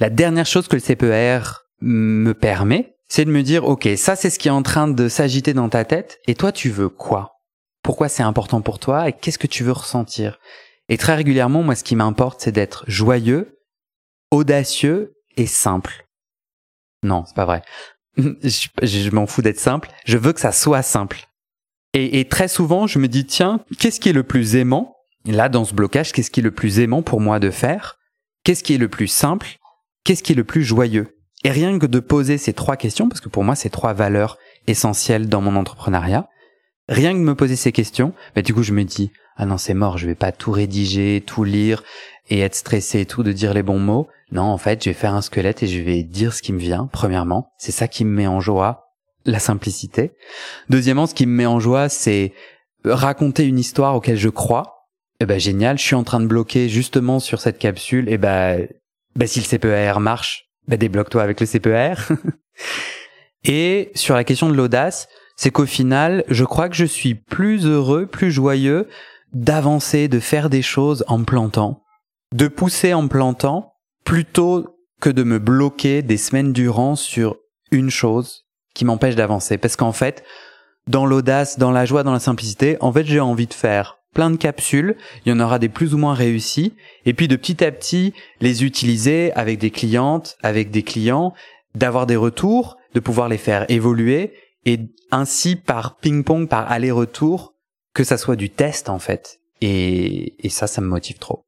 La dernière chose que le CPR me permet, c'est de me dire, OK, ça c'est ce qui est en train de s'agiter dans ta tête, et toi tu veux quoi? Pourquoi c'est important pour toi et qu'est-ce que tu veux ressentir? Et très régulièrement, moi ce qui m'importe, c'est d'être joyeux, audacieux et simple. Non, c'est pas vrai. je, m'en fous d'être simple, je veux que ça soit simple. Et très souvent, je me dis, tiens, qu'est-ce qui est le plus aimant? Là, dans ce blocage, qu'est-ce qui est le plus aimant pour moi de faire? Qu'est-ce qui est le plus simple? Qu'est-ce qui est le plus joyeux? Et rien que de poser ces trois questions, parce que pour moi, c'est trois valeurs essentielles dans mon entrepreneuriat, rien que de me poser ces questions, bah, du coup, je me dis, ah non, c'est mort, je vais pas tout rédiger, tout lire et être stressé et tout de dire les bons mots. Non, en fait, je vais faire un squelette et je vais dire ce qui me vient, premièrement. C'est ça qui me met en joie, la simplicité. Deuxièmement, ce qui me met en joie, c'est raconter une histoire auquel je crois, eh ben génial, je suis en train de bloquer justement sur cette capsule. Eh ben, ben si le CPER marche, ben débloque-toi avec le CPER. et sur la question de l'audace, c'est qu'au final, je crois que je suis plus heureux, plus joyeux d'avancer, de faire des choses en plantant, de pousser en plantant, plutôt que de me bloquer des semaines durant sur une chose qui m'empêche d'avancer. Parce qu'en fait, dans l'audace, dans la joie, dans la simplicité, en fait, j'ai envie de faire plein de capsules, il y en aura des plus ou moins réussis, et puis de petit à petit les utiliser avec des clientes, avec des clients, d'avoir des retours, de pouvoir les faire évoluer, et ainsi par ping-pong, par aller-retour, que ça soit du test en fait. Et, et ça, ça me motive trop.